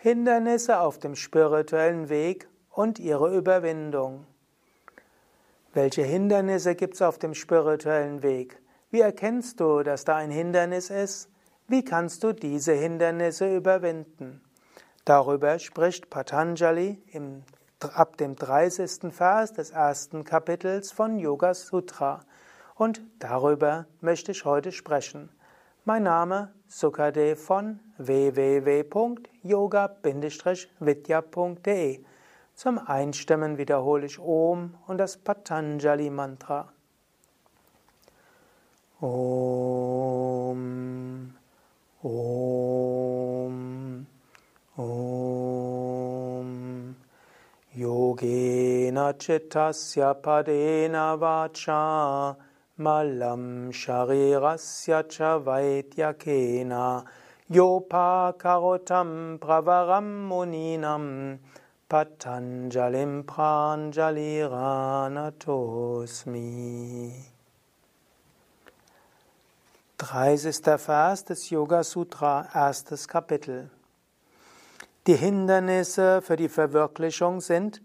Hindernisse auf dem spirituellen Weg und ihre Überwindung. Welche Hindernisse gibt es auf dem spirituellen Weg? Wie erkennst du, dass da ein Hindernis ist? Wie kannst du diese Hindernisse überwinden? Darüber spricht Patanjali im, ab dem 30. Vers des ersten Kapitels von Yoga Sutra. Und darüber möchte ich heute sprechen. Mein Name Sukadev von www.yoga-vidya.de. Zum Einstimmen wiederhole ich Om und das Patanjali Mantra. Om, Om, Om. Yogena chittasya padena vacha Malam sharirasya cha vaidyakena yopa karotam pravaram muninam patanjalim pranjaliranatosmi. 30. Vers des Yoga Sutra, erstes Kapitel. Die Hindernisse für die Verwirklichung sind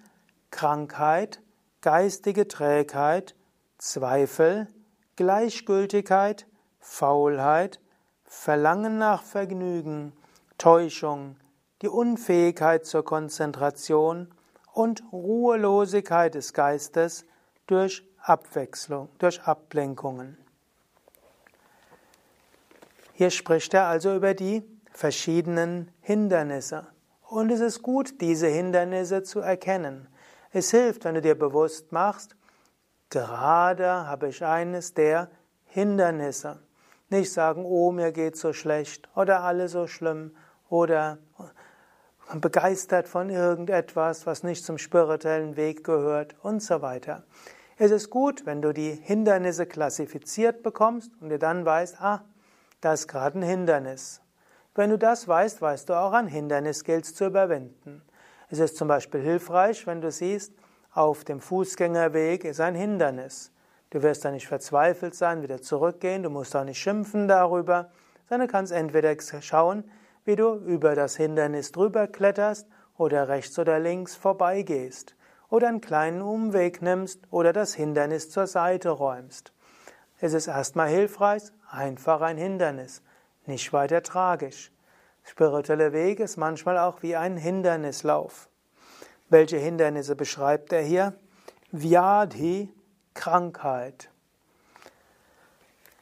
Krankheit, geistige Trägheit, Zweifel, Gleichgültigkeit, Faulheit, Verlangen nach Vergnügen, Täuschung, die Unfähigkeit zur Konzentration und Ruhelosigkeit des Geistes durch Abwechslung, durch Ablenkungen. Hier spricht er also über die verschiedenen Hindernisse. Und es ist gut, diese Hindernisse zu erkennen. Es hilft, wenn du dir bewusst machst, Gerade habe ich eines der Hindernisse. Nicht sagen, oh, mir geht so schlecht oder alles so schlimm oder begeistert von irgendetwas, was nicht zum spirituellen Weg gehört und so weiter. Es ist gut, wenn du die Hindernisse klassifiziert bekommst und dir dann weißt, ah, das ist gerade ein Hindernis. Wenn du das weißt, weißt du auch, ein Hindernis gilt zu überwinden. Es ist zum Beispiel hilfreich, wenn du siehst, auf dem Fußgängerweg ist ein Hindernis. Du wirst da nicht verzweifelt sein, wieder zurückgehen, du musst auch nicht schimpfen darüber, sondern kannst entweder schauen, wie du über das Hindernis drüber kletterst oder rechts oder links vorbeigehst oder einen kleinen Umweg nimmst oder das Hindernis zur Seite räumst. Es ist erstmal hilfreich, einfach ein Hindernis, nicht weiter tragisch. Spiritueller Weg ist manchmal auch wie ein Hindernislauf. Welche Hindernisse beschreibt er hier? Vyadhi, Krankheit.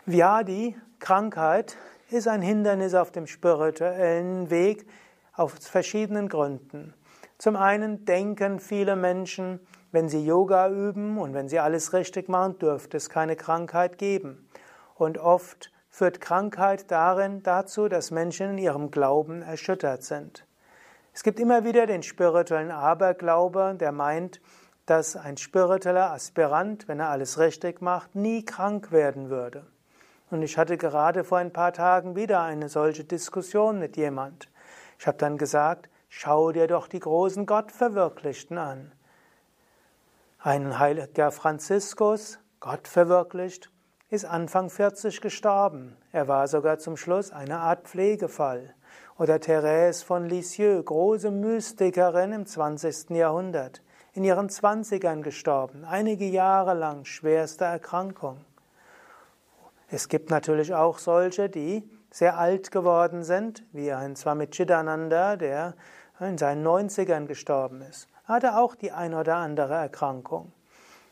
Vyadhi, Krankheit, ist ein Hindernis auf dem spirituellen Weg aus verschiedenen Gründen. Zum einen denken viele Menschen, wenn sie Yoga üben und wenn sie alles richtig machen, dürfte es keine Krankheit geben. Und oft führt Krankheit darin dazu, dass Menschen in ihrem Glauben erschüttert sind. Es gibt immer wieder den spirituellen Aberglaube, der meint, dass ein spiritueller Aspirant, wenn er alles richtig macht, nie krank werden würde. Und ich hatte gerade vor ein paar Tagen wieder eine solche Diskussion mit jemand. Ich habe dann gesagt, schau dir doch die großen Gottverwirklichten an. Ein heiliger Franziskus, Gott verwirklicht, ist Anfang 40 gestorben. Er war sogar zum Schluss eine Art Pflegefall. Oder Thérèse von Lisieux, große Mystikerin im 20. Jahrhundert, in ihren Zwanzigern gestorben, einige Jahre lang schwerste Erkrankung. Es gibt natürlich auch solche, die sehr alt geworden sind, wie ein Swami Chidananda, der in seinen 90ern gestorben ist. Er hatte auch die ein oder andere Erkrankung.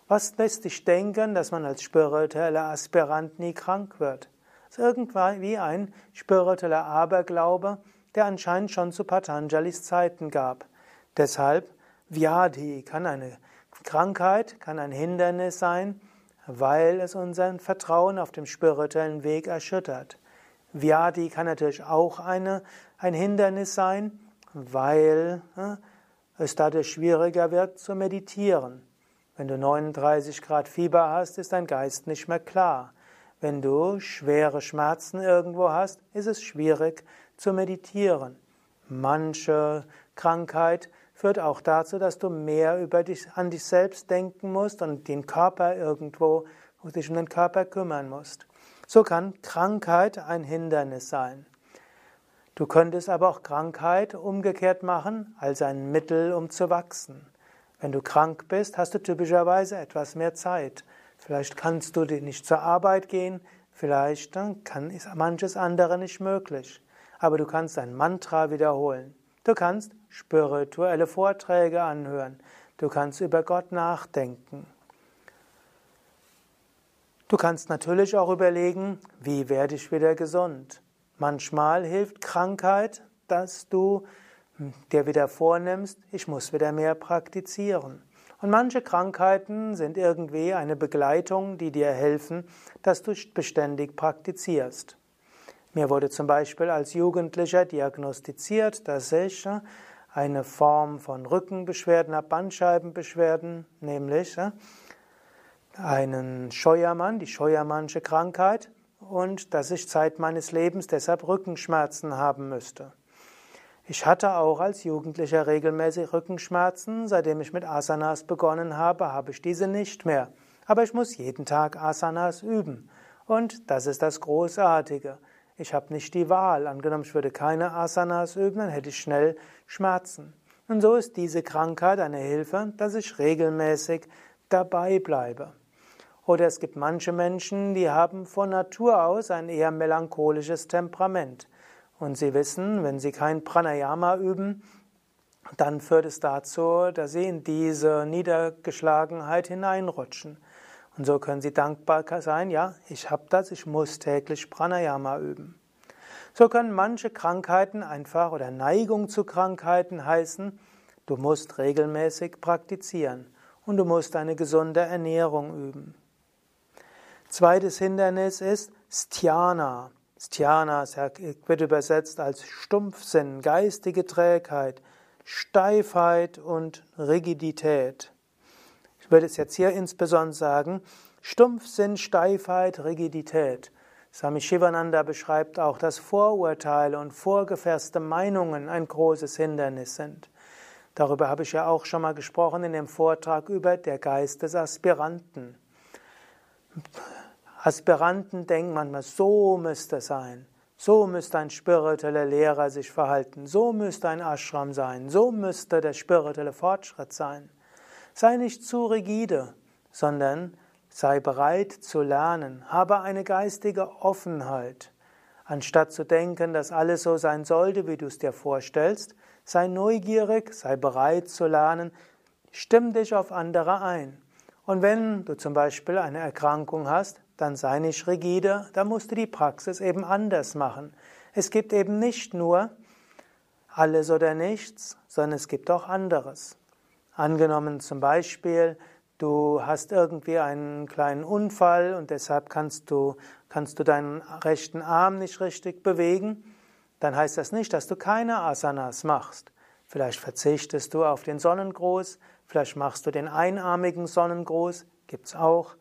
Was lässt dich denken, dass man als spiritueller Aspirant nie krank wird? Das ist irgendwie ein spiritueller Aberglaube, der anscheinend schon zu Patanjalis Zeiten gab. Deshalb, Vyadhi kann eine Krankheit, kann ein Hindernis sein, weil es unseren Vertrauen auf dem spirituellen Weg erschüttert. Vyadhi kann natürlich auch eine, ein Hindernis sein, weil äh, es dadurch schwieriger wird zu meditieren. Wenn du 39 Grad Fieber hast, ist dein Geist nicht mehr klar. Wenn du schwere Schmerzen irgendwo hast, ist es schwierig zu meditieren. Manche Krankheit führt auch dazu, dass du mehr über dich, an dich selbst denken musst und den Körper irgendwo, dich um den Körper kümmern musst. So kann Krankheit ein Hindernis sein. Du könntest aber auch Krankheit umgekehrt machen als ein Mittel, um zu wachsen. Wenn du krank bist, hast du typischerweise etwas mehr Zeit. Vielleicht kannst du nicht zur Arbeit gehen, vielleicht kann, ist manches andere nicht möglich. Aber du kannst ein Mantra wiederholen. Du kannst spirituelle Vorträge anhören. Du kannst über Gott nachdenken. Du kannst natürlich auch überlegen, wie werde ich wieder gesund. Manchmal hilft Krankheit, dass du dir wieder vornimmst, ich muss wieder mehr praktizieren. Und manche Krankheiten sind irgendwie eine Begleitung, die dir helfen, dass du beständig praktizierst. Mir wurde zum Beispiel als Jugendlicher diagnostiziert, dass ich eine Form von Rückenbeschwerden habe, Bandscheibenbeschwerden, nämlich einen Scheuermann, die Scheuermannsche Krankheit, und dass ich Zeit meines Lebens deshalb Rückenschmerzen haben müsste. Ich hatte auch als Jugendlicher regelmäßig Rückenschmerzen. Seitdem ich mit Asanas begonnen habe, habe ich diese nicht mehr. Aber ich muss jeden Tag Asanas üben. Und das ist das Großartige. Ich habe nicht die Wahl. Angenommen, ich würde keine Asanas üben, dann hätte ich schnell Schmerzen. Und so ist diese Krankheit eine Hilfe, dass ich regelmäßig dabei bleibe. Oder es gibt manche Menschen, die haben von Natur aus ein eher melancholisches Temperament. Und sie wissen, wenn sie kein Pranayama üben, dann führt es dazu, dass sie in diese Niedergeschlagenheit hineinrutschen. Und so können sie dankbar sein, ja, ich habe das, ich muss täglich Pranayama üben. So können manche Krankheiten einfach oder Neigung zu Krankheiten heißen, du musst regelmäßig praktizieren und du musst eine gesunde Ernährung üben. Zweites Hindernis ist Sthyana. Sthyana wird übersetzt als Stumpfsinn, geistige Trägheit, Steifheit und Rigidität. Ich würde es jetzt hier insbesondere sagen, Stumpfsinn, Steifheit, Rigidität. Swami Shivananda beschreibt auch, dass Vorurteile und vorgefasste Meinungen ein großes Hindernis sind. Darüber habe ich ja auch schon mal gesprochen in dem Vortrag über der Geist des Aspiranten. Aspiranten denken manchmal, so müsste es sein. So müsste ein spiritueller Lehrer sich verhalten. So müsste ein Ashram sein. So müsste der spirituelle Fortschritt sein. Sei nicht zu rigide, sondern sei bereit zu lernen. Habe eine geistige Offenheit. Anstatt zu denken, dass alles so sein sollte, wie du es dir vorstellst, sei neugierig, sei bereit zu lernen. Stimm dich auf andere ein. Und wenn du zum Beispiel eine Erkrankung hast, dann sei nicht rigide, da musst du die Praxis eben anders machen. Es gibt eben nicht nur alles oder nichts, sondern es gibt auch anderes. Angenommen zum Beispiel, du hast irgendwie einen kleinen Unfall und deshalb kannst du, kannst du deinen rechten Arm nicht richtig bewegen, dann heißt das nicht, dass du keine Asanas machst. Vielleicht verzichtest du auf den Sonnengruß, vielleicht machst du den einarmigen Sonnengruß, gibt's auch.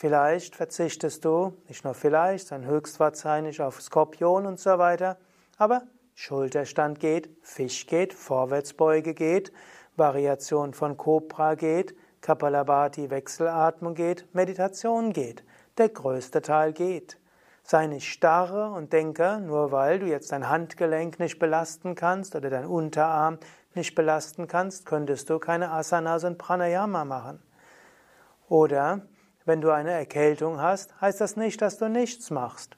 Vielleicht verzichtest du, nicht nur vielleicht, sondern höchstwahrscheinlich auf Skorpion und so weiter, aber Schulterstand geht, Fisch geht, Vorwärtsbeuge geht, Variation von Cobra geht, Kapalabhati Wechselatmung geht, Meditation geht. Der größte Teil geht. Sei nicht starre und denke, nur weil du jetzt dein Handgelenk nicht belasten kannst oder dein Unterarm nicht belasten kannst, könntest du keine Asanas und Pranayama machen. Oder wenn du eine Erkältung hast, heißt das nicht, dass du nichts machst.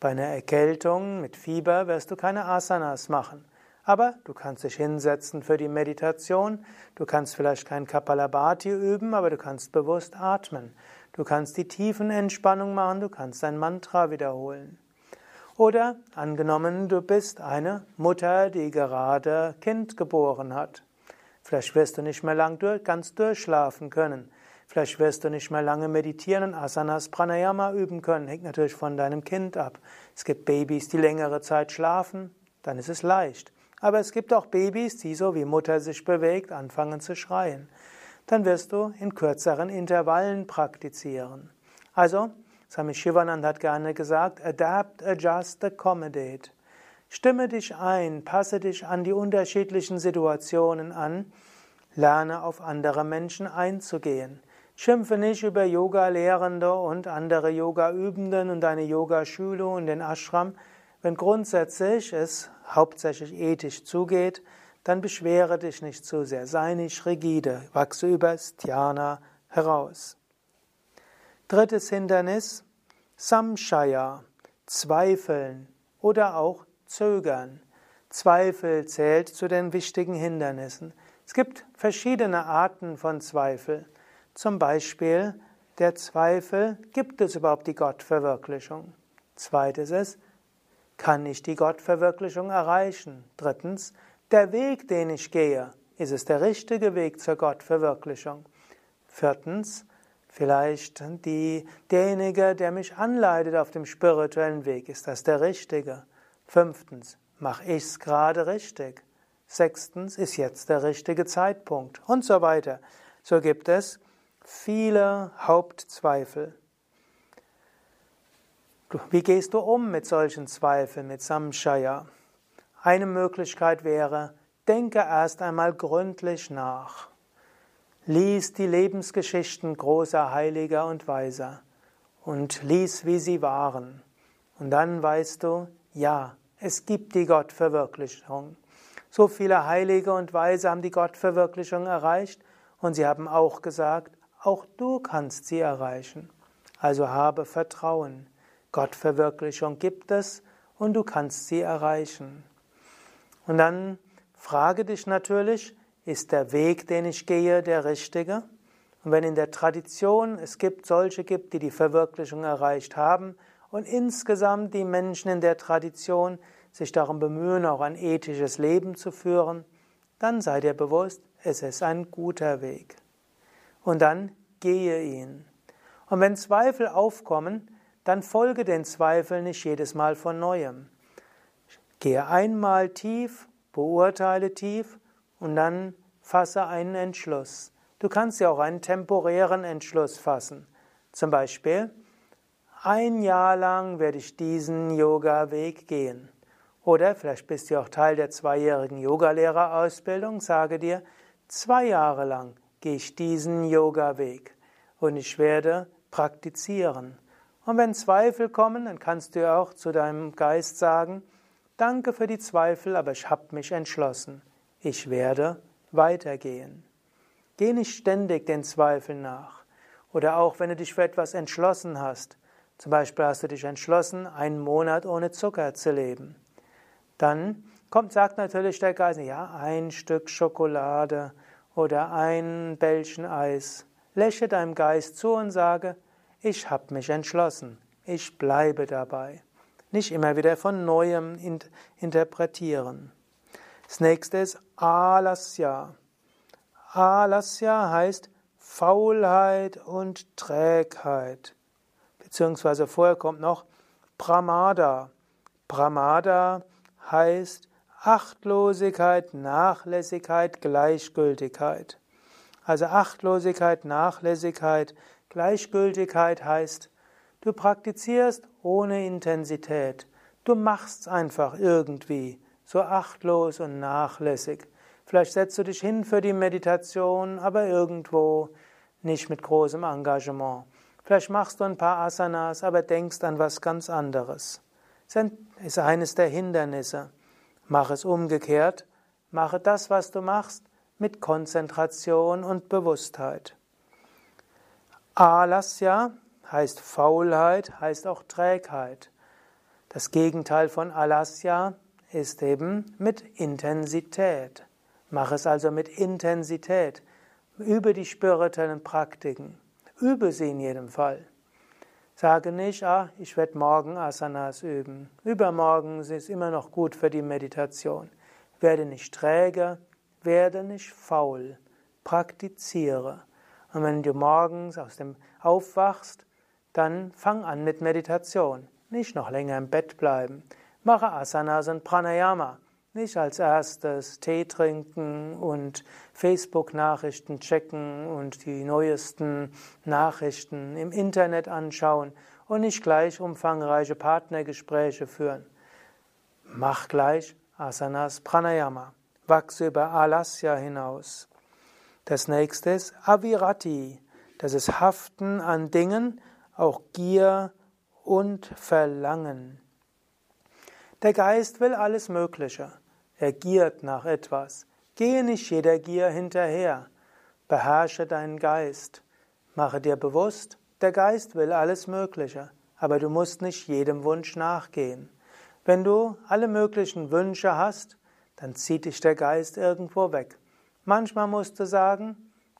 Bei einer Erkältung mit Fieber wirst du keine Asanas machen. Aber du kannst dich hinsetzen für die Meditation. Du kannst vielleicht kein Kapalabhati üben, aber du kannst bewusst atmen. Du kannst die tiefen Entspannung machen, du kannst dein Mantra wiederholen. Oder angenommen, du bist eine Mutter, die gerade Kind geboren hat. Vielleicht wirst du nicht mehr lang durch, ganz durchschlafen können. Vielleicht wirst du nicht mehr lange meditieren und Asanas Pranayama üben können. Hängt natürlich von deinem Kind ab. Es gibt Babys, die längere Zeit schlafen, dann ist es leicht. Aber es gibt auch Babys, die so wie Mutter sich bewegt, anfangen zu schreien. Dann wirst du in kürzeren Intervallen praktizieren. Also, Swami Shivanand hat gerne gesagt, adapt, adjust, accommodate. Stimme dich ein, passe dich an die unterschiedlichen Situationen an, lerne auf andere Menschen einzugehen. Schimpfe nicht über Yoga-Lehrende und andere Yoga-Übenden und deine Yogaschule und den Ashram. wenn grundsätzlich es hauptsächlich ethisch zugeht, dann beschwere dich nicht zu sehr, sei nicht rigide, wachse über Dhyana heraus. Drittes Hindernis, Samshaya, Zweifeln oder auch Zögern. Zweifel zählt zu den wichtigen Hindernissen. Es gibt verschiedene Arten von Zweifel. Zum Beispiel der Zweifel, gibt es überhaupt die Gottverwirklichung? Zweites ist, kann ich die Gottverwirklichung erreichen? Drittens, der Weg, den ich gehe, ist es der richtige Weg zur Gottverwirklichung? Viertens, vielleicht die, derjenige, der mich anleitet auf dem spirituellen Weg, ist das der richtige? Fünftens, mache ich es gerade richtig? Sechstens, ist jetzt der richtige Zeitpunkt? Und so weiter. So gibt es viele Hauptzweifel. Wie gehst du um mit solchen Zweifeln, mit Samshaya? Eine Möglichkeit wäre, denke erst einmal gründlich nach. Lies die Lebensgeschichten großer Heiliger und Weiser und lies, wie sie waren. Und dann weißt du, ja, es gibt die Gottverwirklichung. So viele Heilige und Weise haben die Gottverwirklichung erreicht und sie haben auch gesagt, auch du kannst sie erreichen. Also habe Vertrauen. Gottverwirklichung gibt es und du kannst sie erreichen. Und dann frage dich natürlich, ist der Weg, den ich gehe, der richtige? Und wenn in der Tradition es gibt solche gibt, die die Verwirklichung erreicht haben und insgesamt die Menschen in der Tradition sich darum bemühen, auch ein ethisches Leben zu führen, dann sei dir bewusst, es ist ein guter Weg. Und dann gehe ihn. Und wenn Zweifel aufkommen, dann folge den Zweifeln nicht jedes Mal von neuem. Gehe einmal tief, beurteile tief und dann fasse einen Entschluss. Du kannst ja auch einen temporären Entschluss fassen. Zum Beispiel, ein Jahr lang werde ich diesen Yoga-Weg gehen. Oder vielleicht bist du auch Teil der zweijährigen Yogalehrerausbildung, sage dir, zwei Jahre lang gehe ich diesen Yoga-Weg und ich werde praktizieren. Und wenn Zweifel kommen, dann kannst du auch zu deinem Geist sagen, danke für die Zweifel, aber ich habe mich entschlossen. Ich werde weitergehen. Geh nicht ständig den Zweifeln nach. Oder auch wenn du dich für etwas entschlossen hast. Zum Beispiel hast du dich entschlossen, einen Monat ohne Zucker zu leben. Dann kommt, sagt natürlich der Geist, ja, ein Stück Schokolade oder ein Bällchen Eis. Lächle deinem Geist zu und sage, ich habe mich entschlossen, ich bleibe dabei. Nicht immer wieder von neuem interpretieren. Das nächste ist Alasya. Alasya heißt Faulheit und Trägheit. Beziehungsweise vorher kommt noch Pramada. Pramada heißt Achtlosigkeit, Nachlässigkeit, Gleichgültigkeit. Also Achtlosigkeit, Nachlässigkeit, Gleichgültigkeit heißt, du praktizierst ohne Intensität. Du machst einfach irgendwie, so achtlos und nachlässig. Vielleicht setzt du dich hin für die Meditation, aber irgendwo nicht mit großem Engagement. Vielleicht machst du ein paar Asanas, aber denkst an was ganz anderes. Das ist eines der Hindernisse. Mach es umgekehrt. Mache das, was du machst, mit Konzentration und Bewusstheit. Alasya heißt Faulheit, heißt auch Trägheit. Das Gegenteil von Alasya ist eben mit Intensität. Mach es also mit Intensität. Übe die spirituellen Praktiken. Übe sie in jedem Fall. Sage nicht, ah, ich werde morgen Asanas üben. Übermorgen ist es immer noch gut für die Meditation. Werde nicht träge, werde nicht faul. Praktiziere. Und wenn du morgens aus dem aufwachst, dann fang an mit Meditation. Nicht noch länger im Bett bleiben. Mache Asanas und Pranayama. Nicht als erstes Tee trinken und Facebook-Nachrichten checken und die neuesten Nachrichten im Internet anschauen und nicht gleich umfangreiche Partnergespräche führen. Mach gleich Asanas Pranayama. Wachse über Alasya hinaus. Das nächste ist Avirati. Das ist Haften an Dingen, auch Gier und Verlangen. Der Geist will alles Mögliche. Er giert nach etwas. Gehe nicht jeder Gier hinterher. Beherrsche deinen Geist. Mache dir bewusst, der Geist will alles Mögliche, aber du musst nicht jedem Wunsch nachgehen. Wenn du alle möglichen Wünsche hast, dann zieht dich der Geist irgendwo weg. Manchmal musst du sagen,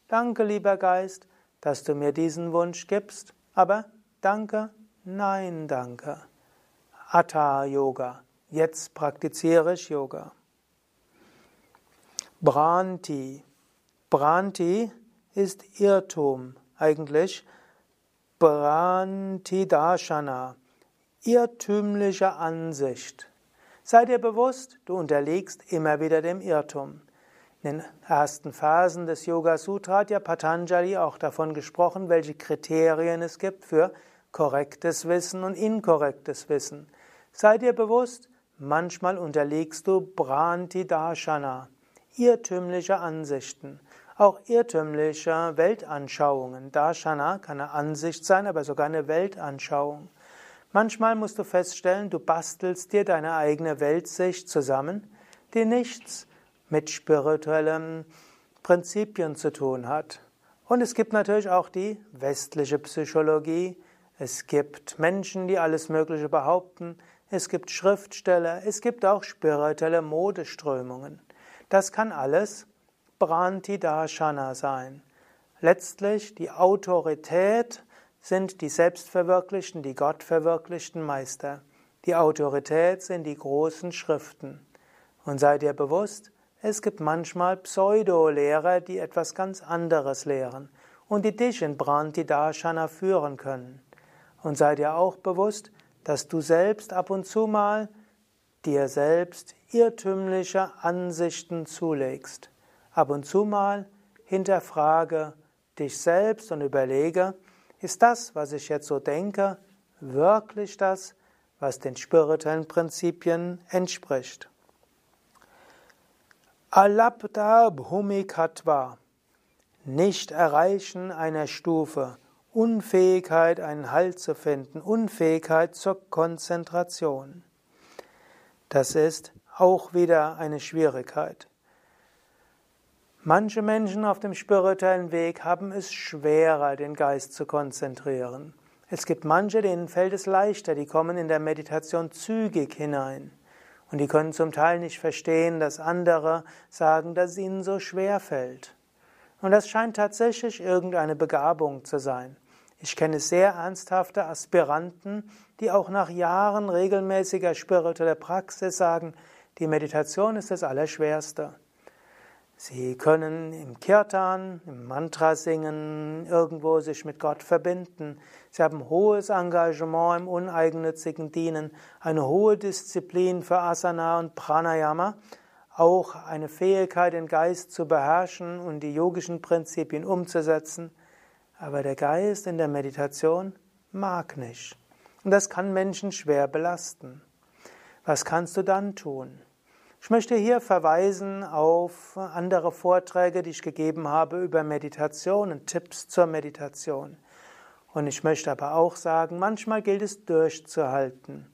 danke lieber Geist, dass du mir diesen Wunsch gibst, aber danke, nein, danke. Atta Yoga. Jetzt praktiziere ich Yoga. Branti. Branti ist Irrtum, eigentlich Branti Darshana, irrtümliche Ansicht. Sei dir bewusst, du unterliegst immer wieder dem Irrtum. In den ersten Phasen des Yoga Sutra hat ja Patanjali auch davon gesprochen, welche Kriterien es gibt für korrektes Wissen und inkorrektes Wissen. Sei dir bewusst, manchmal unterliegst du Branti Darshana irrtümliche Ansichten, auch irrtümliche Weltanschauungen. Darshana kann eine Ansicht sein, aber sogar eine Weltanschauung. Manchmal musst du feststellen, du bastelst dir deine eigene Weltsicht zusammen, die nichts mit spirituellen Prinzipien zu tun hat. Und es gibt natürlich auch die westliche Psychologie. Es gibt Menschen, die alles Mögliche behaupten. Es gibt Schriftsteller. Es gibt auch spirituelle Modeströmungen. Das kann alles Darshana sein. Letztlich die Autorität sind die selbstverwirklichten, die gottverwirklichten Meister. Die Autorität sind die großen Schriften. Und sei dir bewusst, es gibt manchmal Pseudo-Lehrer, die etwas ganz anderes lehren und die dich in Darshana führen können. Und sei dir auch bewusst, dass du selbst ab und zu mal dir selbst irrtümliche Ansichten zulegst. Ab und zu mal hinterfrage dich selbst und überlege, ist das, was ich jetzt so denke, wirklich das, was den spirituellen Prinzipien entspricht? Alapta Bhumikatva nicht erreichen einer Stufe, Unfähigkeit, einen Halt zu finden, Unfähigkeit zur Konzentration. Das ist auch wieder eine Schwierigkeit. Manche Menschen auf dem spirituellen Weg haben es schwerer, den Geist zu konzentrieren. Es gibt manche, denen fällt es leichter, die kommen in der Meditation zügig hinein. Und die können zum Teil nicht verstehen, dass andere sagen, dass es ihnen so schwer fällt. Und das scheint tatsächlich irgendeine Begabung zu sein. Ich kenne sehr ernsthafte Aspiranten, die auch nach Jahren regelmäßiger spiritueller Praxis sagen, die Meditation ist das Allerschwerste. Sie können im Kirtan, im Mantra singen, irgendwo sich mit Gott verbinden. Sie haben hohes Engagement im uneigennützigen Dienen, eine hohe Disziplin für Asana und Pranayama, auch eine Fähigkeit, den Geist zu beherrschen und die yogischen Prinzipien umzusetzen. Aber der Geist in der Meditation mag nicht. Und das kann Menschen schwer belasten. Was kannst du dann tun? Ich möchte hier verweisen auf andere Vorträge, die ich gegeben habe über Meditation und Tipps zur Meditation. Und ich möchte aber auch sagen, manchmal gilt es durchzuhalten.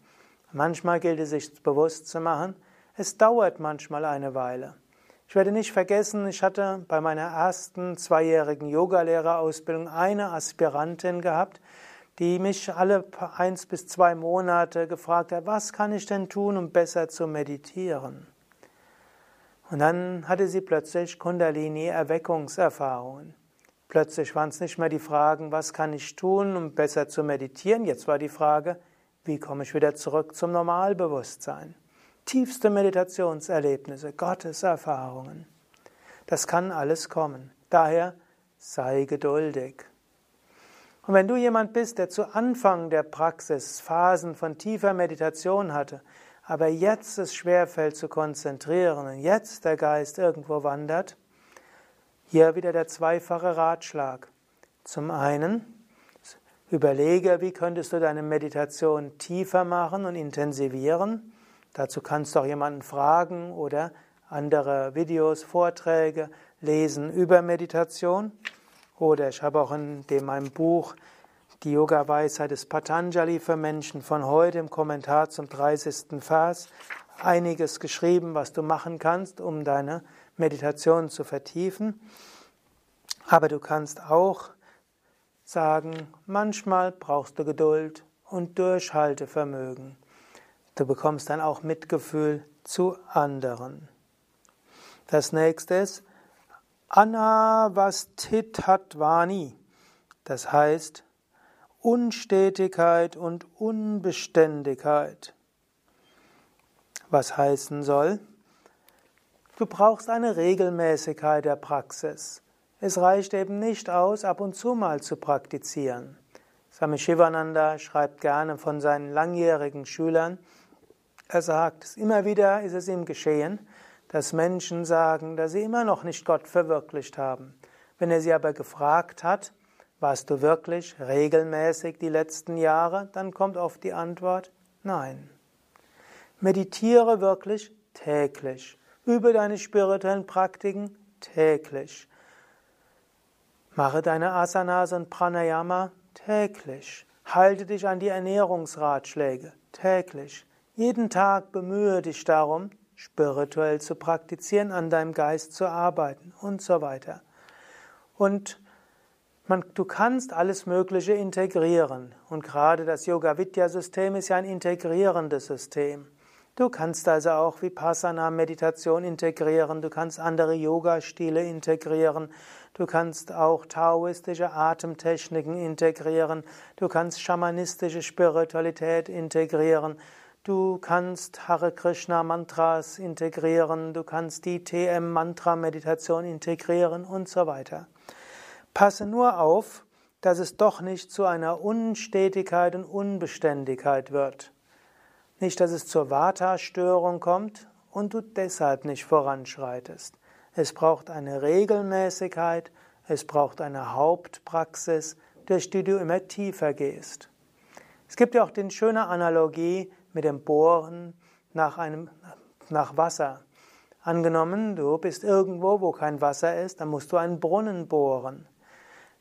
Manchmal gilt es sich bewusst zu machen. Es dauert manchmal eine Weile. Ich werde nicht vergessen, ich hatte bei meiner ersten zweijährigen Yogalehrerausbildung eine Aspirantin gehabt, die mich alle eins bis zwei Monate gefragt hat, was kann ich denn tun, um besser zu meditieren? Und dann hatte sie plötzlich Kundalini-Erweckungserfahrungen. Plötzlich waren es nicht mehr die Fragen, was kann ich tun, um besser zu meditieren? Jetzt war die Frage, wie komme ich wieder zurück zum Normalbewusstsein? tiefste Meditationserlebnisse, Gotteserfahrungen. Das kann alles kommen. Daher sei geduldig. Und wenn du jemand bist, der zu Anfang der Praxis Phasen von tiefer Meditation hatte, aber jetzt es schwerfällt zu konzentrieren und jetzt der Geist irgendwo wandert, hier wieder der zweifache Ratschlag. Zum einen, überlege, wie könntest du deine Meditation tiefer machen und intensivieren. Dazu kannst du auch jemanden fragen oder andere Videos, Vorträge lesen über Meditation. Oder ich habe auch in dem meinem Buch die Yoga-Weisheit des Patanjali für Menschen von heute im Kommentar zum 30. Vers einiges geschrieben, was du machen kannst, um deine Meditation zu vertiefen. Aber du kannst auch sagen, manchmal brauchst du Geduld und Durchhaltevermögen. Du bekommst dann auch Mitgefühl zu anderen. Das nächste ist Anavasthitvani. Das heißt Unstetigkeit und Unbeständigkeit. Was heißen soll? Du brauchst eine Regelmäßigkeit der Praxis. Es reicht eben nicht aus, ab und zu mal zu praktizieren. Swami Shivananda schreibt gerne von seinen langjährigen Schülern. Er sagt, immer wieder ist es ihm geschehen, dass Menschen sagen, dass sie immer noch nicht Gott verwirklicht haben. Wenn er sie aber gefragt hat, warst du wirklich regelmäßig die letzten Jahre, dann kommt oft die Antwort, nein. Meditiere wirklich täglich. Übe deine spirituellen Praktiken täglich. Mache deine Asanas und Pranayama täglich. Halte dich an die Ernährungsratschläge täglich. Jeden Tag bemühe dich darum, spirituell zu praktizieren, an deinem Geist zu arbeiten und so weiter. Und man, du kannst alles Mögliche integrieren. Und gerade das Yoga-Vidya-System ist ja ein integrierendes System. Du kannst also auch Vipassana-Meditation integrieren, du kannst andere Yoga-Stile integrieren, du kannst auch taoistische Atemtechniken integrieren, du kannst schamanistische Spiritualität integrieren, du kannst Hare Krishna Mantras integrieren, du kannst die TM Mantra Meditation integrieren und so weiter. Passe nur auf, dass es doch nicht zu einer Unstetigkeit und Unbeständigkeit wird. Nicht, dass es zur Vata-Störung kommt und du deshalb nicht voranschreitest. Es braucht eine Regelmäßigkeit, es braucht eine Hauptpraxis, durch die du immer tiefer gehst. Es gibt ja auch die schöne Analogie mit dem Bohren nach, einem, nach Wasser. Angenommen, du bist irgendwo, wo kein Wasser ist, dann musst du einen Brunnen bohren.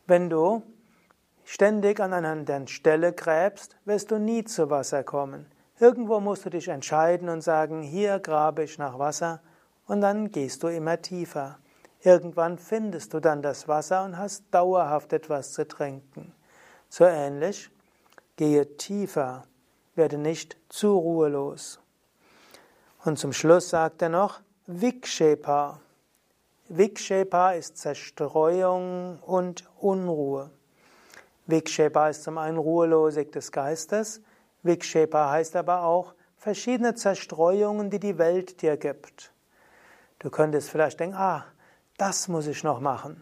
Wenn du ständig an einer Stelle gräbst, wirst du nie zu Wasser kommen. Irgendwo musst du dich entscheiden und sagen, hier grabe ich nach Wasser und dann gehst du immer tiefer. Irgendwann findest du dann das Wasser und hast dauerhaft etwas zu trinken. So ähnlich, gehe tiefer, werde nicht zu ruhelos. Und zum Schluss sagt er noch, Vikshepa. Vikshepa ist Zerstreuung und Unruhe. Vikshepa ist zum einen Ruhelosig des Geistes, Vikshepa heißt aber auch verschiedene Zerstreuungen, die die Welt dir gibt. Du könntest vielleicht denken, ah, das muss ich noch machen.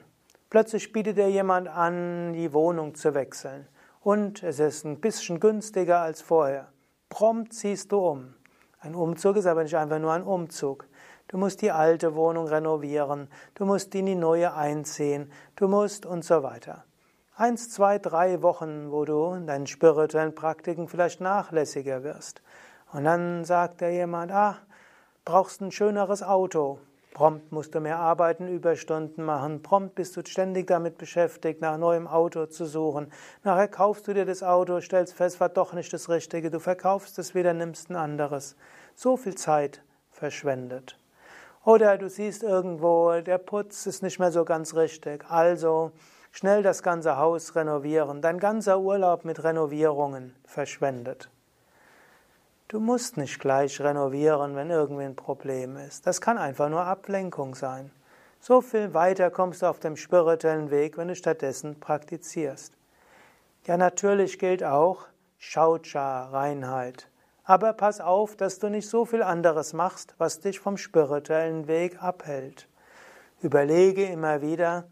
Plötzlich bietet dir jemand an, die Wohnung zu wechseln. Und es ist ein bisschen günstiger als vorher. Prompt ziehst du um. Ein Umzug ist aber nicht einfach nur ein Umzug. Du musst die alte Wohnung renovieren, du musst in die neue einziehen, du musst und so weiter eins, zwei, drei Wochen, wo du in deinen spirituellen Praktiken vielleicht nachlässiger wirst. Und dann sagt dir jemand, ah, brauchst ein schöneres Auto. Prompt musst du mehr arbeiten, Überstunden machen. Prompt bist du ständig damit beschäftigt, nach neuem Auto zu suchen. Nachher kaufst du dir das Auto, stellst fest, war doch nicht das Richtige. Du verkaufst es wieder, nimmst ein anderes. So viel Zeit verschwendet. Oder du siehst irgendwo, der Putz ist nicht mehr so ganz richtig. Also schnell das ganze Haus renovieren, dein ganzer Urlaub mit Renovierungen verschwendet. Du musst nicht gleich renovieren, wenn irgendwie ein Problem ist. Das kann einfach nur Ablenkung sein. So viel weiter kommst du auf dem spirituellen Weg, wenn du stattdessen praktizierst. Ja, natürlich gilt auch Shaucha, Reinheit. Aber pass auf, dass du nicht so viel anderes machst, was dich vom spirituellen Weg abhält. Überlege immer wieder,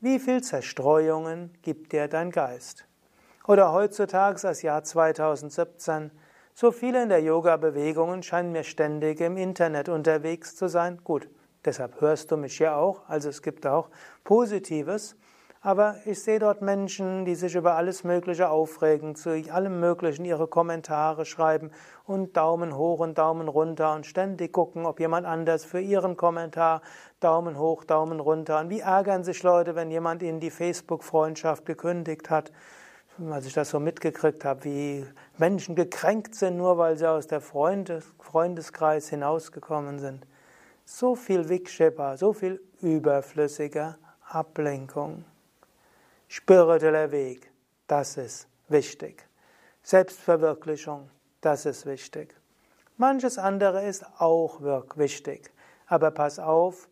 wie viel Zerstreuungen gibt dir dein Geist? Oder heutzutage, das Jahr 2017, so viele in der Yoga-Bewegungen scheinen mir ständig im Internet unterwegs zu sein. Gut, deshalb hörst du mich ja auch, also es gibt auch Positives. Aber ich sehe dort Menschen, die sich über alles Mögliche aufregen, zu allem Möglichen ihre Kommentare schreiben und Daumen hoch und Daumen runter und ständig gucken, ob jemand anders für ihren Kommentar Daumen hoch, Daumen runter. Und wie ärgern sich Leute, wenn jemand ihnen die Facebook-Freundschaft gekündigt hat? Als ich das so mitgekriegt habe, wie Menschen gekränkt sind, nur weil sie aus der Freundes Freundeskreis hinausgekommen sind. So viel Vikshepa, so viel überflüssige Ablenkung. Spiritueller Weg, das ist wichtig. Selbstverwirklichung, das ist wichtig. Manches andere ist auch wichtig. Aber pass auf,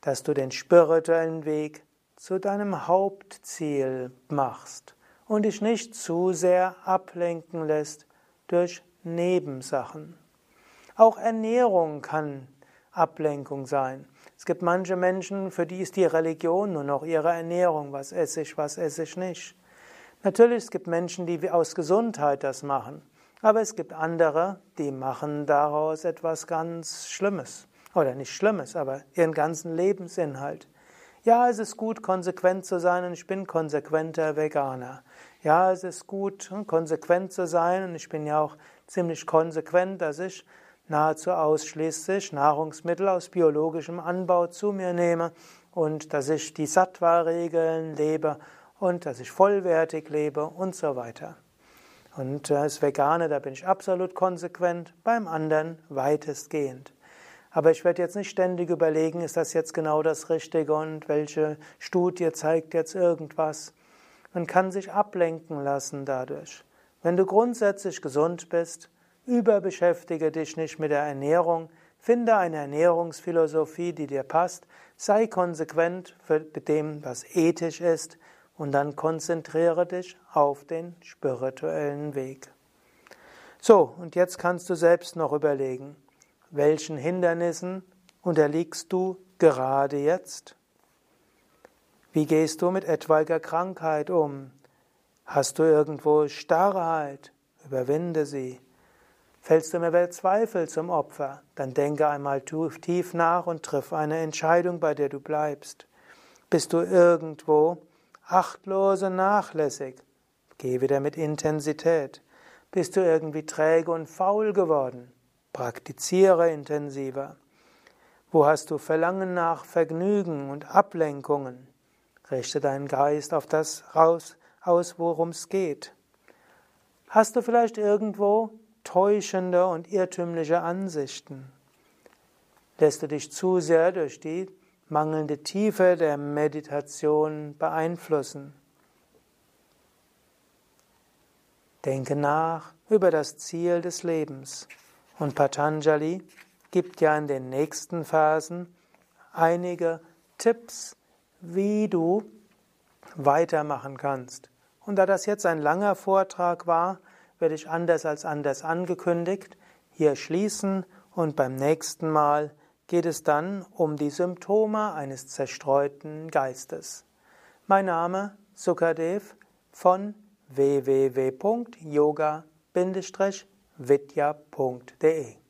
dass du den spirituellen Weg zu deinem Hauptziel machst und dich nicht zu sehr ablenken lässt durch Nebensachen. Auch Ernährung kann Ablenkung sein. Es gibt manche Menschen, für die ist die Religion nur noch ihre Ernährung. Was esse ich, was esse ich nicht. Natürlich, es gibt Menschen, die aus Gesundheit das machen. Aber es gibt andere, die machen daraus etwas ganz Schlimmes. Oder nicht Schlimmes, aber ihren ganzen Lebensinhalt. Ja, es ist gut, konsequent zu sein und ich bin konsequenter Veganer. Ja, es ist gut, konsequent zu sein und ich bin ja auch ziemlich konsequent, dass ich nahezu ausschließlich Nahrungsmittel aus biologischem Anbau zu mir nehme und dass ich die Sattva-Regeln lebe und dass ich vollwertig lebe und so weiter. Und das Vegane, da bin ich absolut konsequent, beim anderen weitestgehend. Aber ich werde jetzt nicht ständig überlegen, ist das jetzt genau das Richtige und welche Studie zeigt jetzt irgendwas. Man kann sich ablenken lassen dadurch. Wenn du grundsätzlich gesund bist, überbeschäftige dich nicht mit der Ernährung, finde eine Ernährungsphilosophie, die dir passt, sei konsequent mit dem, was ethisch ist, und dann konzentriere dich auf den spirituellen Weg. So, und jetzt kannst du selbst noch überlegen, welchen Hindernissen unterliegst du gerade jetzt? Wie gehst du mit etwaiger Krankheit um? Hast du irgendwo Starrheit? Überwinde sie. Fällst du mir bei Zweifel zum Opfer? Dann denke einmal tief nach und triff eine Entscheidung, bei der du bleibst. Bist du irgendwo achtlos und nachlässig? Geh wieder mit Intensität. Bist du irgendwie träge und faul geworden? Praktiziere intensiver. Wo hast du Verlangen nach Vergnügen und Ablenkungen? Richte deinen Geist auf das raus, aus, worum es geht. Hast du vielleicht irgendwo täuschende und irrtümliche Ansichten? Lässt du dich zu sehr durch die mangelnde Tiefe der Meditation beeinflussen? Denke nach über das Ziel des Lebens. Und Patanjali gibt ja in den nächsten Phasen einige Tipps, wie du weitermachen kannst. Und da das jetzt ein langer Vortrag war, werde ich anders als anders angekündigt hier schließen und beim nächsten Mal geht es dann um die Symptome eines zerstreuten Geistes. Mein Name Sukadev von www.yoga-vidya.de